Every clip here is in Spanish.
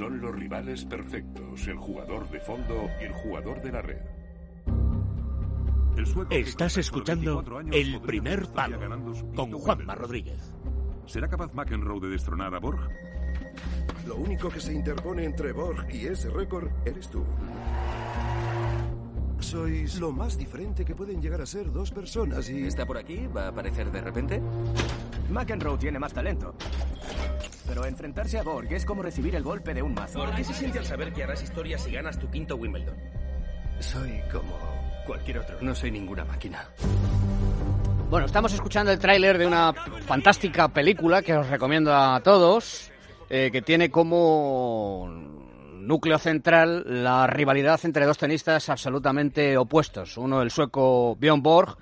son los rivales perfectos, el jugador de fondo y el jugador de la red. Estás escuchando El Primer Palo con Juanma Rodríguez. ¿Será capaz McEnroe de destronar a Borg? Lo único que se interpone entre Borg y ese récord eres tú. Sois lo más diferente que pueden llegar a ser dos personas y... ¿Está por aquí? ¿Va a aparecer de repente? McEnroe tiene más talento. Pero enfrentarse a Borg es como recibir el golpe de un mazo. ¿Por qué se siente al saber que harás historia si ganas tu quinto Wimbledon? Soy como cualquier otro. No soy ninguna máquina. Bueno, estamos escuchando el tráiler de una fantástica película que os recomiendo a todos, eh, que tiene como núcleo central la rivalidad entre dos tenistas absolutamente opuestos. Uno, el sueco Björn Borg,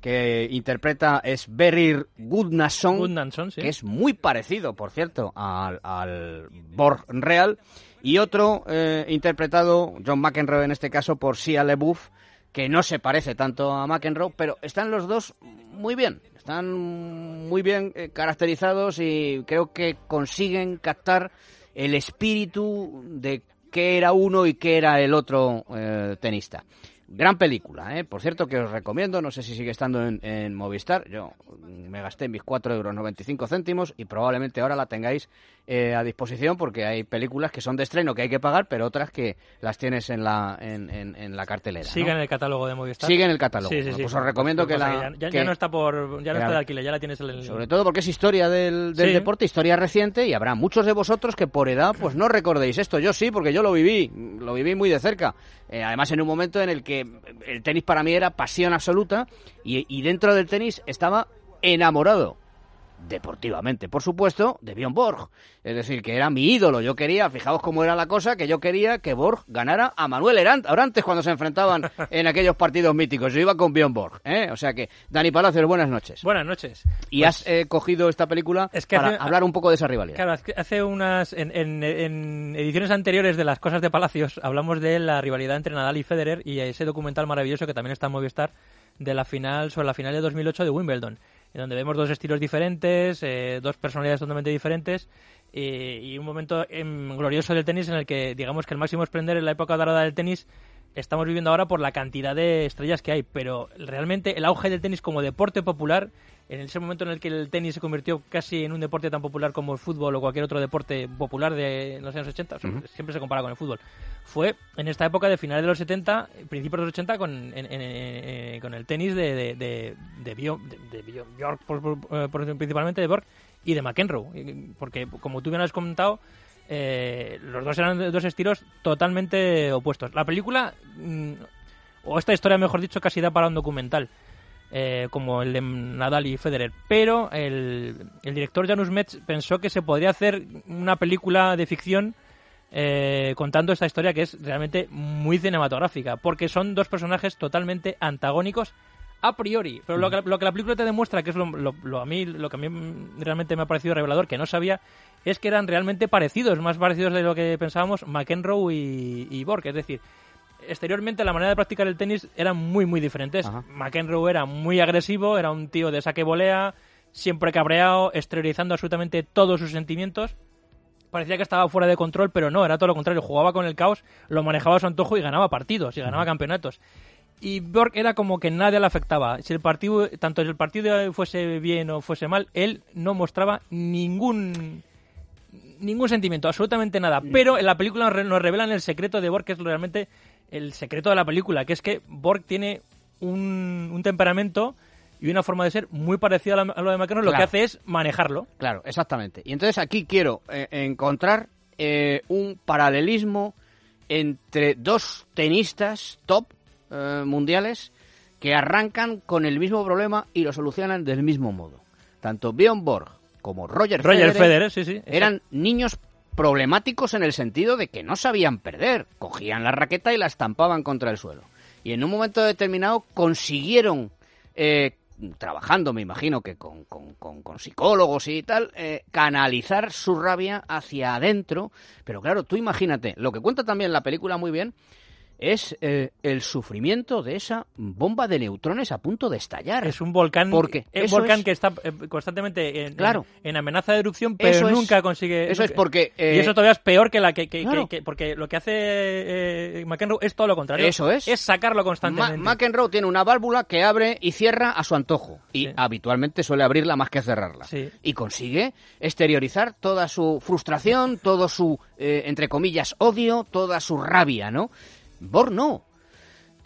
que interpreta es Berir Gudnason, que es muy parecido, por cierto, al, al Borg real. Y otro, eh, interpretado, John McEnroe en este caso, por Sia LeBouf, que no se parece tanto a McEnroe, pero están los dos muy bien. Están muy bien eh, caracterizados y creo que consiguen captar el espíritu de qué era uno y qué era el otro eh, tenista. Gran película, ¿eh? Por cierto, que os recomiendo, no sé si sigue estando en, Movistar, yo me gasté mis 4,95 euros céntimos y probablemente ahora la tengáis eh, a disposición porque hay películas que son de estreno que hay que pagar, pero otras que las tienes en la, en, en, la cartelera. Sigue en el catálogo de Movistar. Sigue en el catálogo. pues os recomiendo que la... Ya, no está por ya no está de alquiler, ya la tienes en el... Sobre todo porque es historia del, del deporte, historia reciente y habrá muchos de vosotros que por edad pues no recordéis esto. Yo sí, porque yo lo viví, lo viví muy de cerca. Eh, además en un momento en el que el tenis para mí era pasión absoluta y, dentro del tenis estaba enamorado deportivamente, por supuesto, de Bjorn Borg. Es decir, que era mi ídolo. Yo quería, fijaos cómo era la cosa, que yo quería que Borg ganara a Manuel antes cuando se enfrentaban en aquellos partidos míticos. Yo iba con Bjorn Borg. ¿eh? O sea que, Dani Palacios, buenas noches. Buenas noches. Y has pues eh, cogido esta película para hablar un poco de esa rivalidad. Claro, hace unas. En, en, ediciones anteriores de Las Cosas de Palacios hablamos de la rivalidad entre Nadal y Federer y ese documental maravilloso que también está en Movistar de la final sobre la final de 2008 de Wimbledon en donde vemos dos estilos diferentes, eh, dos personalidades totalmente diferentes y un momento glorioso del tenis en el que digamos que el máximo esplendor en la época dorada del tenis estamos viviendo ahora por la cantidad de estrellas que hay, pero realmente el auge del tenis como deporte popular, en ese momento en el que el tenis se convirtió casi en un deporte tan popular como el fútbol o cualquier otro deporte popular de los años 80, siempre se compara con el fútbol, fue en esta época de finales de los 70, principios de los 80, con, eh, con el tenis de, de, de, de, Bjork, principalmente de Borg, y de McEnroe, porque como tú bien has comentado, eh, los dos eran dos estilos totalmente opuestos. La película, mm, o esta historia, mejor dicho, casi da para un documental, eh, como el de Nadal y Federer. Pero el, director Janus Metz pensó que se podría hacer una película de ficción eh, contando esta historia que es realmente muy cinematográfica, porque son dos personajes totalmente antagónicos a priori. Pero lo que, lo que la película te demuestra, que es lo, lo, a mí, lo que a mí realmente me ha parecido revelador, que no sabía, es que eran realmente parecidos, más parecidos de lo que pensábamos McEnroe y, y Borg. Es decir, exteriormente la manera de practicar el tenis eran muy, muy diferentes. McEnroe era muy agresivo, era un tío de saque volea, siempre cabreado, exteriorizando absolutamente todos sus sentimientos. Parecía que estaba fuera de control, pero no, era todo lo contrario. Jugaba con el caos, lo manejaba a su antojo y ganaba partidos y ganaba campeonatos y Borg era como que nadie le afectaba. Si el partido, tanto si el partido fuese bien o fuese mal, él no mostraba ningún ningún sentimiento, absolutamente nada. Pero en la película nos revelan el secreto de Borg, que es realmente el secreto de la película, que es que Borg tiene un, temperamento y una forma de ser muy parecida a, lo de McEnroe, lo que hace es manejarlo. Claro, exactamente. Y entonces aquí quiero eh, encontrar eh, un paralelismo entre dos tenistas top eh, mundiales que arrancan con el mismo problema y lo solucionan del mismo modo. Tanto Bjorn Borg como Roger, Roger Federer, sí, sí, eran niños problemáticos en el sentido de que no sabían perder, cogían la raqueta y la estampaban contra el suelo. Y en un momento determinado consiguieron, eh, trabajando, me imagino que con, con, psicólogos y tal, eh, canalizar su rabia hacia adentro. Pero claro, tú imagínate, lo que cuenta también la película muy bien es eh, el sufrimiento de esa bomba de neutrones a punto de estallar. Es un volcán, Porque un volcán es- que está eh, constantemente en, Claro. en, en amenaza de erupción, pero es- nunca consigue. eso es porque, eh, y eso todavía es peor que la que, que- Claro. que- que- porque lo que hace eh, McEnroe es todo lo contrario. Eso es. Es sacarlo Ma- constantemente. McEnroe tiene una válvula que abre y cierra a su antojo. Y Sí. habitualmente suele abrirla más que cerrarla. Sí. Y consigue exteriorizar toda su frustración, todo su, eh, entre comillas, odio, toda su rabia, ¿no? Borg no.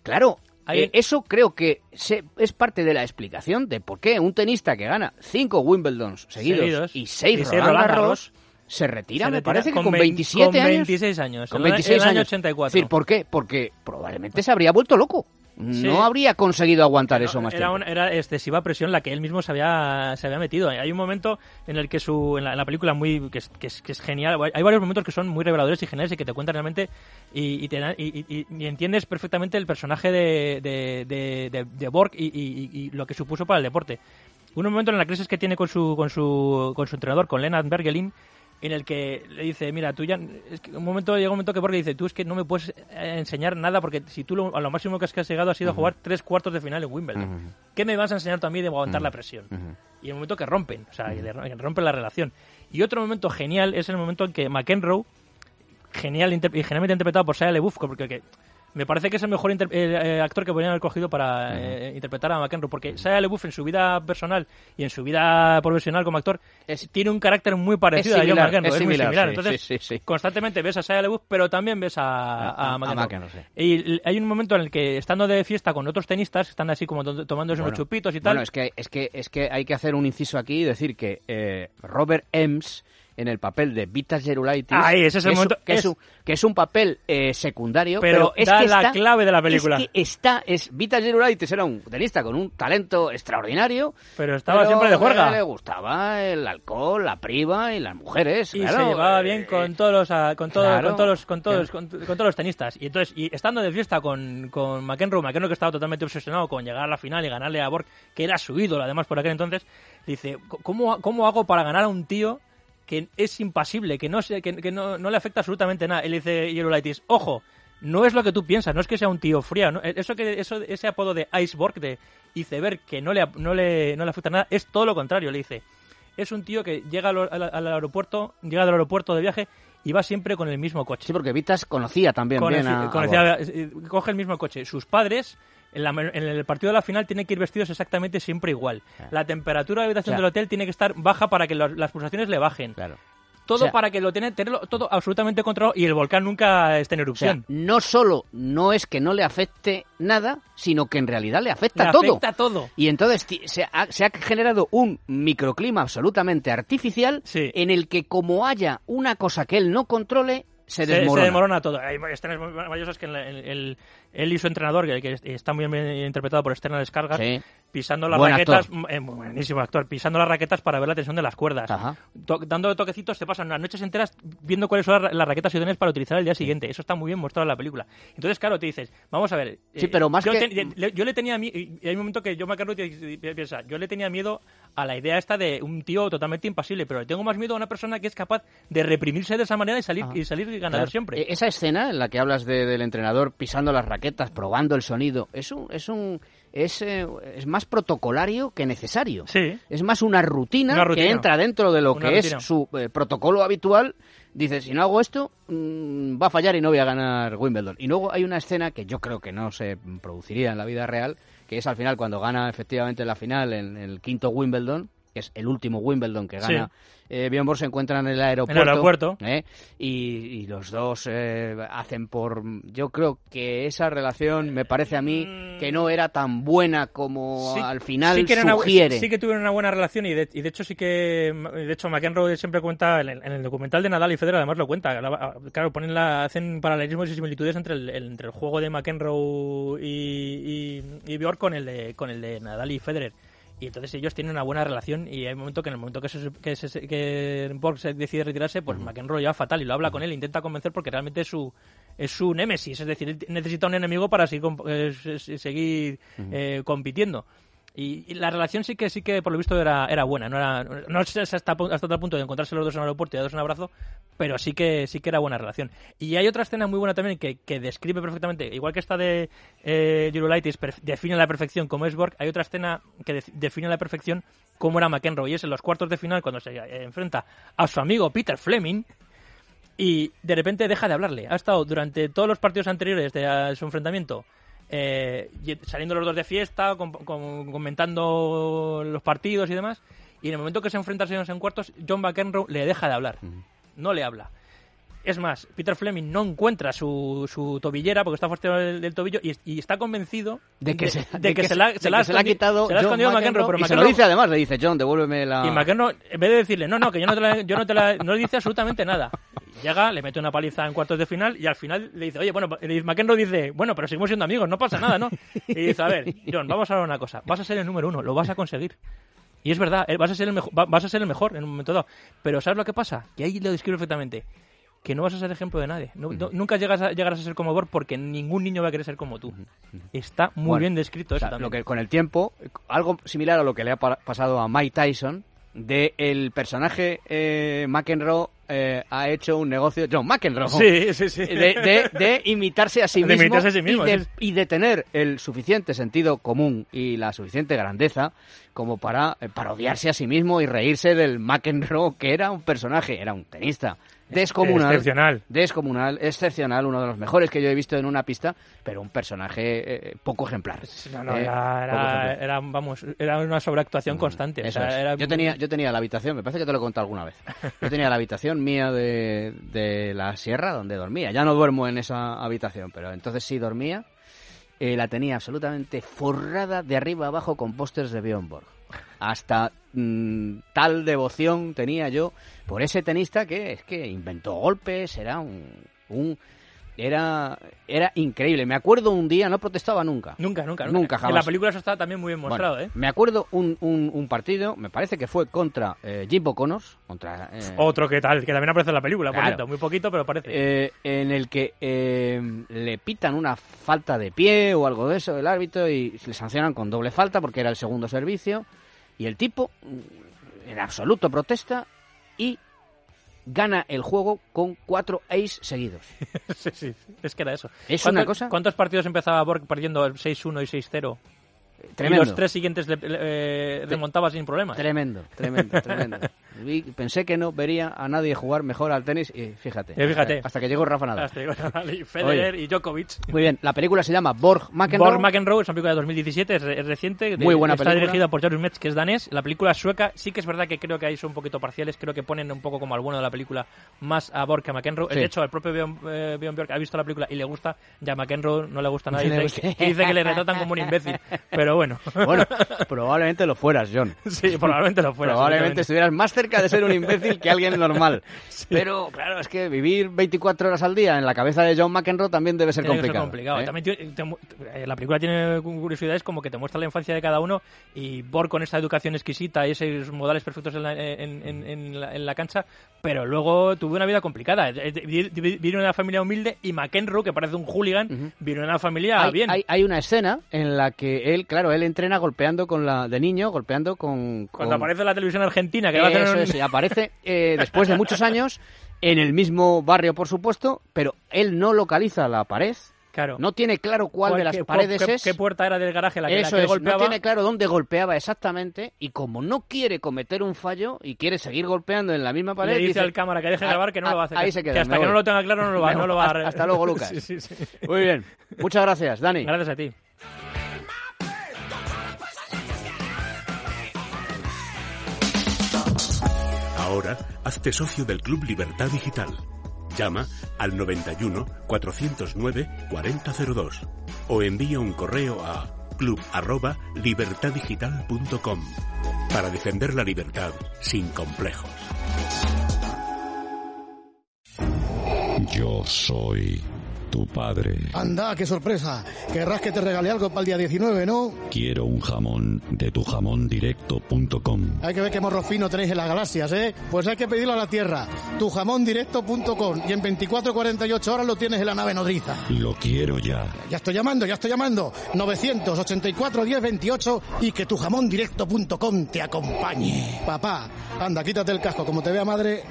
Claro, eh, eso creo que se- es parte de la explicación de por qué un tenista que gana cinco Wimbledons seguidos, Seguidos. y seis Y Roland Roland Garros se retira, Se me retira parece que con con, vein- 27 con años. 26 años, Con en el- 26 en el año años. 84. Es decir, ¿por qué? Porque probablemente se habría vuelto loco. Sí. No habría conseguido aguantar eso más era, tiempo. una- era excesiva presión la que él mismo se había, se había metido. Hay un momento en el que su, en la, en la película muy que es, que, es, que es genial. Hay varios momentos que son muy reveladores y geniales y que te cuentan realmente y, y, te y- y- entiendes perfectamente el personaje de, de, de, de- de Borg y, y- y lo que supuso para el deporte. Un momento en la crisis que tiene con su, con su, con su entrenador, con Lennart Bergelin, en el que le dice, mira, tú ya... Es que un momento, llega un momento que Borg le dice, tú es que no me puedes eh, enseñar nada porque si tú lo, a lo máximo que has, llegado ha sido jugar tres cuartos de final en Wimbledon. ¿Qué me vas a enseñar mí de aguantar la presión? Y el momento que rompen, o sea, que rompen la relación. Y otro momento genial es el momento en que McEnroe, genial y genialmente interpretado por Shia LaBeouf, porque que me parece que es el mejor eh, eh, actor que podrían haber cogido para eh, interpretar a McEnroe, porque Shia LaBeouf en su vida personal y en su vida profesional como actor Es- tiene un carácter muy parecido a John McEnroe, es es, muy similar, sí, Entonces, sí, sí, constantemente ves a Shia LaBeouf, pero también ves a, A- a, a McEnroe. Y hay un momento en el que, estando de fiesta con otros tenistas, están así como to- tomándose unos chupitos y tal. Bueno, es que, es, que, es que hay que hacer un inciso aquí y decir que eh, Robert Ems, en el papel de Vitas Gerulaitis, Ahí, ese es el que, momento- un- que, es, es- un, que es un papel eh, secundario, Pero es da que la está- clave de la película. Es que está, es, Vitas Gerulaitis era un tenista con un talento extraordinario, Pero estaba pero siempre de juerga. Le gustaba el alcohol, la priva y las mujeres. y claro, se llevaba eh, bien con todos los con todos claro, con todos con todos claro. con, con todos los tenistas y entonces y estando de fiesta con, con McEnroe McEnroe que estaba totalmente obsesionado con llegar a la final y ganarle a Borg que era su ídolo además por aquel entonces dice cómo cómo hago para ganar a un tío que es impasible que no se- que, que no, no le afecta absolutamente nada él dice Yerulaitis ojo no es lo que tú piensas, no es que sea un tío frío. ¿no? Eso que, eso, ese apodo de Iceborg, de iceberg, que no le, no, le, no le afecta nada, es todo lo contrario. Le dice, es un tío que llega al, al- al aeropuerto, llega del aeropuerto de viaje y va siempre con el mismo coche. Sí, porque Vitas conocía también bien a, a conocía- Borg. eh, coge el mismo coche. Sus padres, en, la- en el partido de la final, tienen que ir vestidos exactamente siempre igual. La temperatura de la habitación O sea- del hotel tiene que estar baja para que los- las pulsaciones le bajen. Claro. Todo O sea- para que lo tiene, tenerlo todo absolutamente controlado y el volcán nunca esté en O sea, erupción. no solo no es que no le afecte nada, sino que en realidad le afecta Le todo. afecta todo. Y entonces se ha, se ha generado un microclima absolutamente artificial Sí. en el que como haya una cosa que él no controle, se Se, desmorona. se desmorona todo. Hay escenas maravillosas que en la- el- el- él y su entrenador, que, que está muy bien interpretado por Stellan Skarsgård, Sí. Pisando las Buen raquetas, eh, buenísimo actor, pisando las raquetas para ver la tensión de las cuerdas. To- dando toquecitos, se pasan unas noches enteras viendo cuáles son las, raquetas idóneas para utilizar el día siguiente. Eso está muy bien mostrado en la película. Entonces, claro, te dices, vamos a ver. Sí, eh, pero más yo que- ten- le- yo le tenía mi- y hay un momento que yo me acuerdo y piensa, yo le tenía miedo a la idea esta de un tío totalmente impasible, pero le tengo más miedo a una persona que es capaz de reprimirse de esa manera y salir Ajá. y salir ganador Claro. siempre. E- Esa escena en la que hablas de- del entrenador pisando las raquetas, probando el sonido, es un, es un es, eh, es más protocolario que necesario. Sí. Es más una rutina, Una rutina. que entra dentro de lo Una que rutina. es su eh, protocolo habitual. Dice, si no hago esto, mm, va a fallar y no voy a ganar Wimbledon. Y luego hay una escena que yo creo que no se produciría en la vida real, que es al final cuando gana efectivamente la final en el quinto Wimbledon, que es el último Wimbledon que Sí. gana eh, Bjorn Borg, se encuentran en el aeropuerto. aeropuerto. ¿eh? y, y los dos eh, hacen por... Yo creo que esa relación me parece a mí que no era tan buena como Sí- al final sí que una- sugiere. sí que tuvieron una buena relación y de, y de hecho sí que de hecho McEnroe siempre cuenta en el, en el documental de Nadal y Federer además lo cuenta la- claro ponen la, hacen paralelismos y similitudes entre el, entre el juego de McEnroe y, y, con el de con el de Nadal y Federer y entonces ellos tienen una buena relación y hay un momento que en el momento que, se, que, se- que Borg se decide retirarse, pues McEnroe ya fatal y lo habla con él, intenta convencer porque realmente es su es su némesis, es decir, él necesita un enemigo para seguir, eh, se- se- seguir eh, compitiendo. Y, la relación sí que sí que por lo visto era, era buena, no era no sé hasta, hasta tal punto de encontrarse los dos en el aeropuerto y darse un abrazo, pero sí que sí que era buena relación. Y hay otra escena muy buena también que, que describe perfectamente, igual que esta de eh, define a la perfección como es Borg, hay otra escena que de- define a la perfección cómo era McEnroe y es en los cuartos de final cuando se eh, enfrenta a su amigo Peter Fleming y de repente deja de hablarle. Ha estado durante todos los partidos anteriores de a su enfrentamiento eh, saliendo los dos de fiesta, com- com- comentando los partidos y demás. Y en el momento que se enfrentan señores en cuartos, John McEnroe le deja de hablar. No le habla. Es más, Peter Fleming no encuentra su, su tobillera porque está fastidiado del, del tobillo y, y está convencido De que, se, de de que que se la, se la que ha se la ha escondi- quitado se la ha escondido McEnroe, pero y se lo McEnroe- dice además, le dice, John, devuélveme la... y McEnroe, en vez de decirle, no, no, que yo no te la, yo no te la, no le dice absolutamente nada. Llega, le mete una paliza en cuartos de final y al final le dice, oye, bueno, McEnroe dice, bueno, pero seguimos siendo amigos, no pasa nada, ¿no? Y dice, a ver, John, vamos a hablar una cosa, vas a ser el número uno, lo vas a conseguir. Y es verdad, eh, vas a ser el mejor, va- vas a ser el mejor en un momento dado. Pero ¿sabes lo que pasa? Que ahí lo describe perfectamente. Que no vas a ser ejemplo de nadie. No- no- nunca llegas a, llegarás a ser como Borg porque ningún niño va a querer ser como tú. Está muy Bueno, bien descrito O eso sea, también. lo que con el tiempo, algo similar a lo que le ha pa- pasado a Mike Tyson, de el personaje eh, McEnroe eh, ha hecho un negocio, John McEnroe, Sí, sí, sí. de, de- de imitarse a sí De mismo, imitarse a sí mismo, y, de, y de tener el suficiente sentido común y la suficiente grandeza como para eh, parodiarse a sí mismo y reírse del McEnroe, que era un personaje, era un tenista descomunal, Excepcional. descomunal, excepcional, uno de los mejores que yo he visto en una pista, pero un personaje eh, poco ejemplar. No, no, Eh, era, poco era, ejemplar. era, vamos, era una sobreactuación constante. o Eso sea, es. era- Yo tenía, yo tenía la habitación, me parece que te lo he contado alguna vez. Yo tenía la habitación mía de, de la sierra donde dormía. Ya no duermo en esa habitación, pero entonces sí dormía. Eh, la tenía absolutamente forrada de arriba abajo con pósters de Björn Borg. Hasta mm, tal devoción tenía yo por ese tenista que es que inventó golpes, era un, un era era increíble. Me acuerdo un día, no protestaba nunca. Nunca, nunca, nunca. Nunca, En jamás. la película eso está también muy bien mostrado, Bueno, ¿eh? Me acuerdo un, un, un partido, me parece que fue contra eh, Jimbo Connors, contra eh, Otro que tal, que también aparece en la película, Claro. Muy poquito, pero aparece. eh, en el que eh, le pitan una falta de pie o algo de eso el árbitro y le sancionan con doble falta porque era el segundo servicio y el tipo en absoluto protesta y gana el juego con cuatro ace seguidos. sí, sí, es que era eso. Es ¿Cuánto- una cosa- ¿Cuántos partidos empezaba Borg perdiendo el 6-1 y 6-0? Tremendo. Y los tres siguientes le- le- eh, remontaba sin problemas. Tremendo, tremendo, tremendo. Vi- pensé que no vería a nadie jugar mejor al tenis y fíjate. Fíjate. Hasta, hasta que llegó Rafa Nadal. Hasta llegó Nadal y Federer y Djokovic. Muy bien, la película se llama Borg McEnroe. Borg McEnroe es una película de 2017, es, es reciente. Muy buena está película. dirigida por Jared Metz, que es danés. La película es sueca. Sí que es verdad que creo que ahí son un poquito parciales. Creo que ponen un poco como al bueno de la película más a Borg que a McEnroe. Sí. De hecho, el propio Bjorn, eh, Bjork ha visto la película y le gusta. Ya a McEnroe no le gusta nada. Dice, que, dice que le retratan como un imbécil. Pero bueno. Bueno, probablemente lo fueras, John. sí, probablemente lo fuera. Probablemente estuvieras más cerca de ser un imbécil que alguien normal. Pero claro, es que vivir 24 horas al día en la cabeza de John McEnroe también debe ser Tiene complicado. complicado. ¿eh? También te mu- eh, la película tiene curiosidades como que te muestra la infancia de cada uno y Borg con esa educación exquisita y esos modales perfectos en la, en, en- en la, la cancha, pero luego tuvo una vida complicada. Eh, eh, vi- vi- Vino de una familia humilde y McEnroe, que parece un hooligan, vino de una familia Hay, bien. hay- hay una escena en la que él, claro, él entrena golpeando con la de niño, golpeando con, Cuando aparece la televisión argentina, que va a tener Eso un- es, y aparece eh, después de muchos años en el mismo barrio, por supuesto, pero él no localiza la pared, Claro. no tiene claro cuál, de las qué- paredes qué, es. qué puerta era del garaje la que, la Eso que es, golpeaba? no tiene claro dónde golpeaba exactamente y como no quiere cometer un fallo y quiere seguir golpeando en la misma pared, le dice, dice, al cámara que deje de "Ah, grabar que no lo va a hacer. Ahí que- se queda. que hasta que no voy". lo tenga claro no lo va, no lo va a... Hasta luego, Lucas. sí, sí, sí. Muy bien. Muchas gracias, Dani. Gracias a ti. Ahora, hazte socio del Club Libertad Digital. Llama al 91 409 4002 o envía un correo a club@libertaddigital.com para defender la libertad sin complejos. Yo soy tu padre. Anda, qué sorpresa. Querrás que te regale algo para el día 19, ¿no? Quiero un jamón de tujamondirecto.com. Hay que ver qué morro fino tenéis en las galaxias, ¿eh? Pues hay que pedirlo a la Tierra. Tujamondirecto.com. Y en 24-48 horas lo tienes en la nave nodriza. Lo quiero ya. Ya estoy llamando, ya estoy llamando. 984 10 28 y que tujamondirecto.com te acompañe. Papá, anda, quítate el casco. Como te vea madre.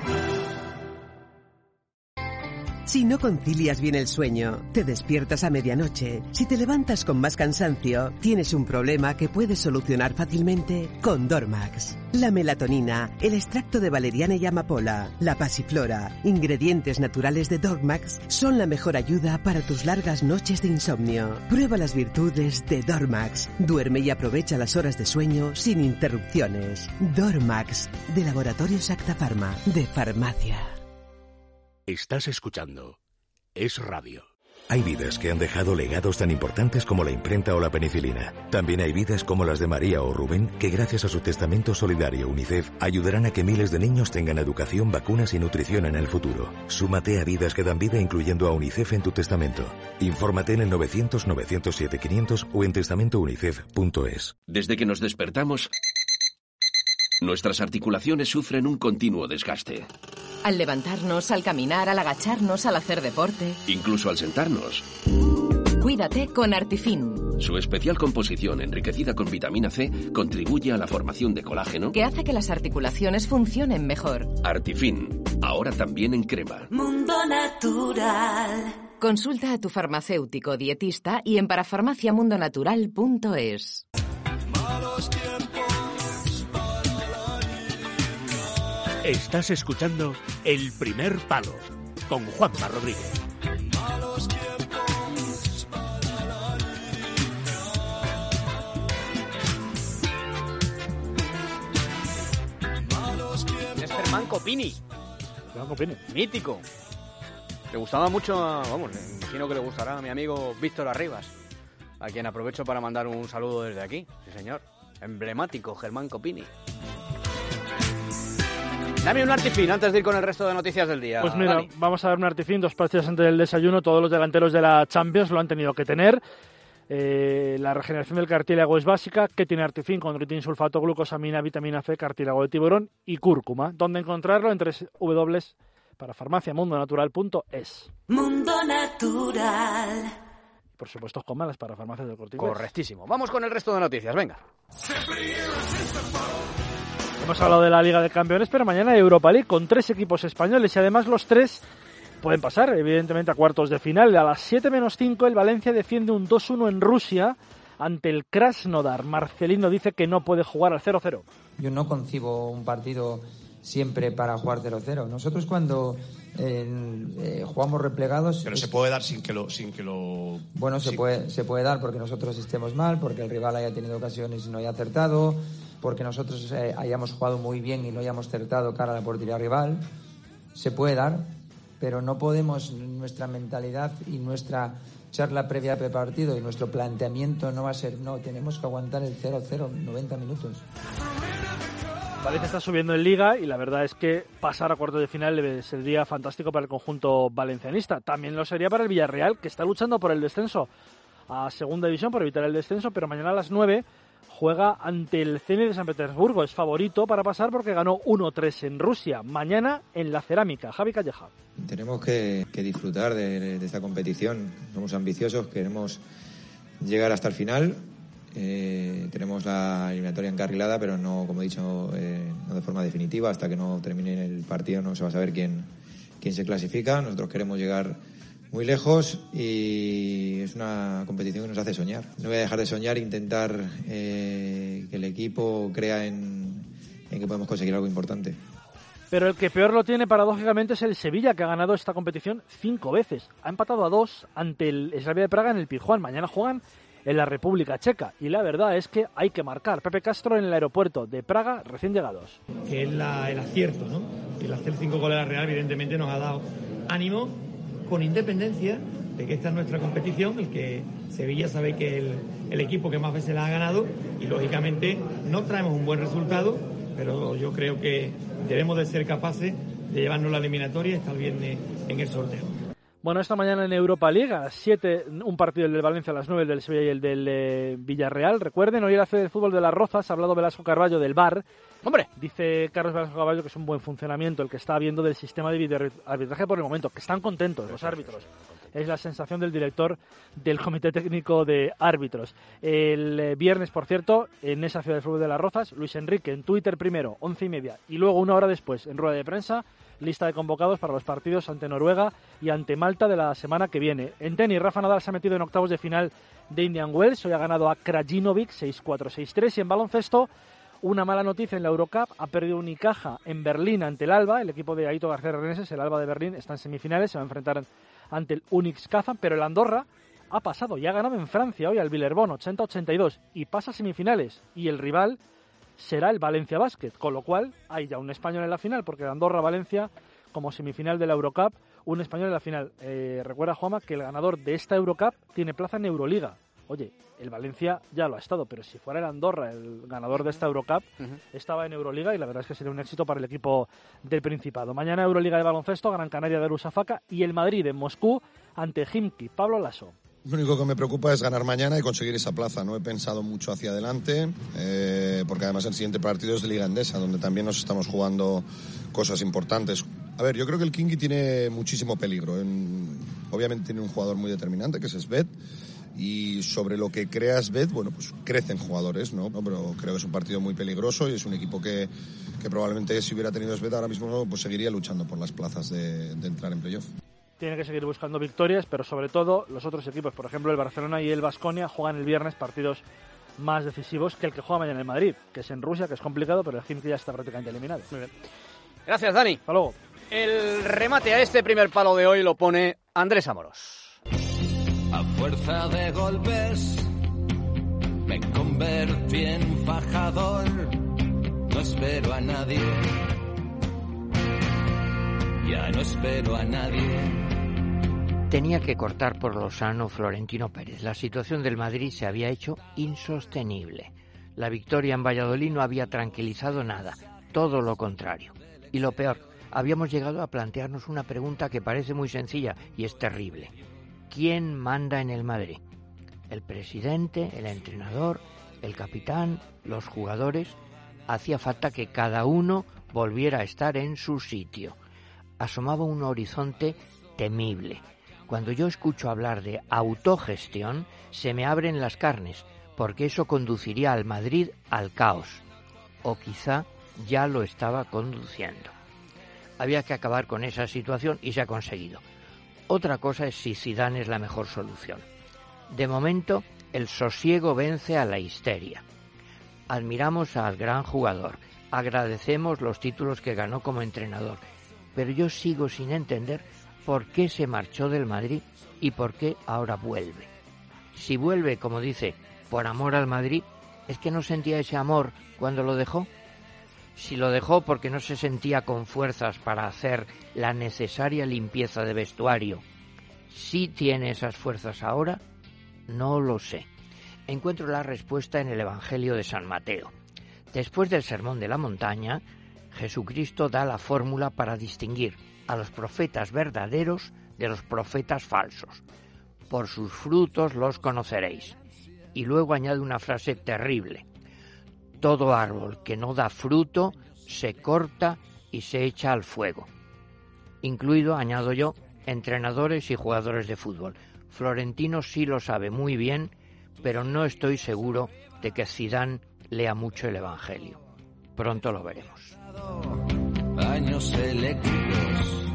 Si no concilias bien el sueño, te despiertas a medianoche, si te levantas con más cansancio, tienes un problema que puedes solucionar fácilmente con Dormax. La melatonina, el extracto de valeriana y amapola, la pasiflora, ingredientes naturales de Dormax son la mejor ayuda para tus largas noches de insomnio. Prueba las virtudes de Dormax. Duerme y aprovecha las horas de sueño sin interrupciones. Dormax, de Laboratorios Acta Pharma, de Farmacia. Estás escuchando Es Radio. Hay vidas que han dejado legados tan importantes como la imprenta o la penicilina. También hay vidas como las de María o Rubén que gracias a su testamento solidario UNICEF ayudarán a que miles de niños tengan educación, vacunas y nutrición en el futuro. Súmate a vidas que dan vida incluyendo a UNICEF en tu testamento. Infórmate en el 900 907 500 o en testamentounicef.es. Desde que nos despertamos, nuestras articulaciones sufren un continuo desgaste. Al levantarnos, al caminar, al agacharnos, al hacer deporte. Incluso al sentarnos. Cuídate con Artifin, Su especial composición enriquecida con vitamina C contribuye a la formación de colágeno. que hace que las articulaciones funcionen mejor. Artifin, ahora también en crema. Mundo Natural. Consulta a tu farmacéutico dietista y en parafarmaciamundonatural.es. Estás escuchando El Primer Palo con Juanma Rodríguez. Es Germán Copini. Mítico. Le gustaba mucho, a- vamos, le imagino que le gustará a mi amigo Víctor Arribas, a quien aprovecho para mandar un saludo desde aquí. Sí, señor. Emblemático, Germán Copini. Dame un artifín antes de ir con el resto de noticias del día. Pues mira, Dani. vamos a dar un artifín, dos partidos antes del desayuno, todos los delanteros de la Champions lo han tenido que tener. Eh, la regeneración del cartílago es básica, que tiene artifín con ritin, sulfato, glucosamina, vitamina C, cartílago de tiburón y cúrcuma. ¿Dónde encontrarlo? En tres W para farmaciamundonatural.es. Mundo Natural. Por supuesto, comalas para farmacias del Inglés. Correctísimo. Vamos con el resto de noticias, venga. Hemos hablado de la Liga de Campeones, pero mañana hay Europa League con tres equipos españoles y además los tres pueden pasar, evidentemente, a cuartos de final. A las 7 menos 5 el Valencia defiende un 2-1 en Rusia ante el Krasnodar. Marcelino dice que no puede jugar al 0-0. Yo no concibo un partido siempre para jugar 0-0. Nosotros cuando eh, eh, jugamos replegados... Pero se puede dar sin que lo... Sin que lo Bueno, se sin- puede, se puede dar porque nosotros estemos mal, porque el rival haya tenido ocasiones y no haya acertado, porque nosotros eh, hayamos jugado muy bien y no hayamos acertado cara a la portería rival. Se puede dar, pero no podemos, nuestra mentalidad y nuestra charla previa de partido y nuestro planteamiento no va a ser, no, tenemos que aguantar el 0-0 90 minutos. Valencia está subiendo en Liga y la verdad es que pasar a cuartos de final sería fantástico para el conjunto valencianista. También lo sería para el Villarreal, que está luchando por el descenso a segunda división por evitar el descenso, pero mañana a las 9 juega ante el Zenit de San Petersburgo. Es favorito para pasar porque ganó 1-3 en Rusia. Mañana en la cerámica. Javi Calleja. Tenemos que, disfrutar de, de esta competición. Somos ambiciosos, queremos llegar hasta el final. Eh, tenemos la eliminatoria encarrilada, pero no, como he dicho, eh, no de forma definitiva. Hasta que no termine el partido no se va a saber quién, quién se clasifica. Nosotros queremos llegar muy lejos y es una competición que nos hace soñar. No voy a dejar de soñar e intentar eh, que el equipo crea en, en que podemos conseguir algo importante. Pero el que peor lo tiene paradójicamente es el Sevilla, que ha ganado esta competición cinco veces. Ha empatado a dos ante el Slavia de Praga en el Pizjuán. Mañana juegan en la República Checa. Y la verdad es que hay que marcar. Pepe Castro en el aeropuerto de Praga, recién llegados. que es la- el acierto, ¿no? El hacer cinco goles a la Real, evidentemente, nos ha dado ánimo, con independencia de que esta es nuestra competición, el que Sevilla sabe que es el, el equipo que más veces la ha ganado y, lógicamente, no traemos un buen resultado, pero yo creo que debemos de ser capaces de llevarnos la eliminatoria y estar bien en el sorteo. Bueno, esta mañana en Europa League, a las 7, un partido el del Valencia, a las 9 el del Sevilla y el del eh, Villarreal. Recuerden, hoy el hace del fútbol de las Rozas ha hablado Velasco Carballo del VAR. Hombre, dice Carlos Velasco Carballo que es un buen funcionamiento el que está habiendo del sistema de videoarbitraje por el momento, que están contentos los árbitros. Es la sensación del director del Comité Técnico de Árbitros. El eh, viernes, por cierto, en esa ciudad del fútbol de las Rozas, Luis Enrique en Twitter primero, once y media, y luego una hora después en rueda de prensa lista de convocados para los partidos ante Noruega y ante Malta de la semana que viene. En tenis, Rafa Nadal se ha metido en octavos de final de Indian Wells, hoy ha ganado a Krajinovic 6-4, 6-3 y en baloncesto una mala noticia en la Eurocup, ha perdido Unicaja en Berlín ante el Alba, el equipo de Aito García Reneses, el Alba de Berlín, está en semifinales, se va a enfrentar ante el Unix Kazan, pero el Andorra ha pasado y ha ganado en Francia hoy al Villerbon 80-82 y pasa a semifinales. Y el rival será el Valencia Basket, con lo cual hay ya un español en la final, porque Andorra-Valencia como semifinal de la Eurocup, un español en la final. Eh, recuerda, Juama, que el ganador de esta Eurocup tiene plaza en Euroliga. Oye, el Valencia ya lo ha estado, pero si fuera el Andorra el ganador de esta Eurocup, estaba en Euroliga y la verdad es que sería un éxito para el equipo del Principado. Mañana Euroliga de baloncesto, Gran Canaria de Rusafaka y el Madrid en Moscú ante Jimki. Pablo Lasso. Lo único que me preocupa es ganar mañana y conseguir esa plaza. No he pensado mucho hacia adelante, eh, porque además el siguiente partido es de Liga Endesa, donde también nos estamos jugando cosas importantes. A ver, yo creo que el Kingi tiene muchísimo peligro. obviamente tiene un jugador muy determinante, que es Svet, y sobre lo que crea Svet, bueno, pues crecen jugadores, ¿no? Pero creo que es un partido muy peligroso y es un equipo que, que probablemente si hubiera tenido Svet ahora mismo pues seguiría luchando por las plazas de, de entrar en playoff tiene que seguir buscando victorias, pero sobre todo los otros equipos, por ejemplo el Barcelona y el Vasconia, juegan el viernes partidos más decisivos que el que juega mañana en Madrid, que es en Rusia, que es complicado, pero el Chimki ya está prácticamente eliminado. Muy bien. Gracias, Dani. Hasta luego. El remate a este primer palo de hoy lo pone Andrés Amoros. A fuerza de golpes me convertí en fajador, no espero a nadie ya no espero a nadie. Tenía que cortar por lo sano Florentino Pérez. La situación del Madrid se había hecho insostenible. La victoria en Valladolid no había tranquilizado nada, todo lo contrario. Y lo peor, habíamos llegado a plantearnos una pregunta que parece muy sencilla y es terrible. ¿Quién manda en el Madrid? ¿El presidente, el entrenador, el capitán, los jugadores? Hacía falta que cada uno volviera a estar en su sitio asomaba un horizonte temible. Cuando yo escucho hablar de autogestión, se me abren las carnes, porque eso conduciría al Madrid al caos. O quizá ya lo estaba conduciendo. Había que acabar con esa situación y se ha conseguido. Otra cosa es si Zidane es la mejor solución. De momento, el sosiego vence a la histeria. Admiramos al gran jugador, agradecemos los títulos que ganó como entrenador pero yo sigo sin entender por qué se marchó del Madrid y por qué ahora vuelve. Si vuelve, como dice, por amor al Madrid, ¿es que no sentía ese amor cuando lo dejó? Si lo dejó porque no se sentía con fuerzas para hacer la necesaria limpieza de vestuario, ¿sí tiene esas fuerzas ahora? No lo sé. Encuentro la respuesta en el Evangelio de San Mateo. Después del Sermón de la Montaña, Jesucristo da la fórmula para distinguir a los profetas verdaderos de los profetas falsos. Por sus frutos los conoceréis. Y luego añade una frase terrible. Todo árbol que no da fruto se corta y se echa al fuego. Incluido, añado yo, entrenadores y jugadores de fútbol. Florentino sí lo sabe muy bien, pero no estoy seguro de que Zidane lea mucho el Evangelio. Pronto lo veremos. Años eléctricos.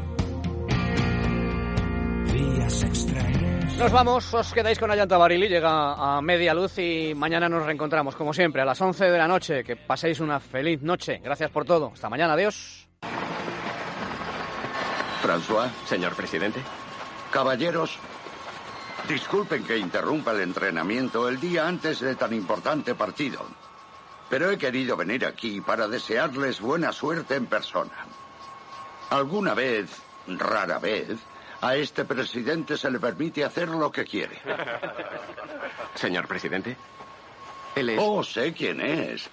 Días extraños. Nos vamos, os quedáis con Ayanta Barili, llega a media luz y mañana nos reencontramos, como siempre, a las 11 de la noche. Que paséis una feliz noche. Gracias por todo. Hasta mañana, adiós. François, señor presidente. Caballeros, disculpen que interrumpa el entrenamiento el día antes de tan importante partido. Pero he querido venir aquí para desearles buena suerte en persona. Alguna vez, rara vez, a este presidente se le permite hacer lo que quiere. Señor presidente, él es... Oh, sé quién es.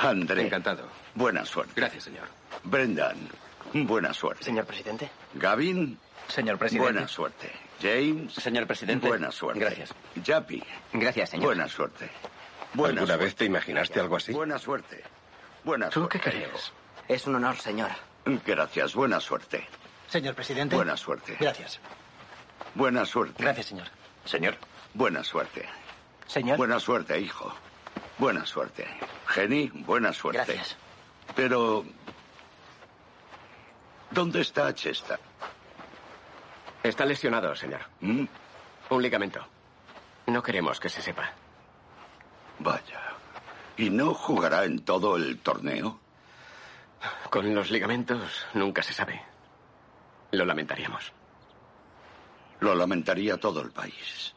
André. Encantado. Buena suerte. Gracias, señor. Brendan, Buena suerte. Señor presidente. Gavin. Señor presidente. Buena suerte. James. Señor presidente. Buena suerte. Gracias. Jappy. Gracias, señor. Buena suerte. Buena ¿Alguna suerte. vez te imaginaste algo así? Buena suerte. Buena ¿Tú suerte. qué crees? Es un honor, señor. Gracias. Buena suerte. Señor presidente. Buena suerte. Gracias. Buena suerte. Gracias, señor. Señor. Buena suerte. Señor. Buena suerte, hijo. Buena suerte. Jenny, buena suerte. Gracias. Pero... ¿Dónde está Chester? Está lesionado, señor. ¿Mm? Un ligamento. No queremos que se sepa. Vaya. ¿Y no jugará en todo el torneo? Con los ligamentos nunca se sabe. Lo lamentaríamos. Lo lamentaría todo el país.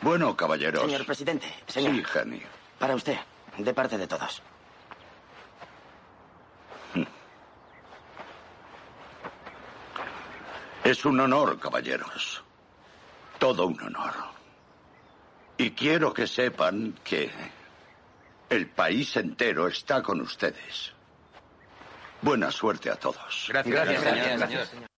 Bueno, caballeros. Señor presidente. Señor. Sí, Jenny. Para usted, de parte de todos. Es un honor, caballeros. Todo un honor. Y quiero que sepan que el país entero está con ustedes. Buena suerte a todos. Gracias, señor.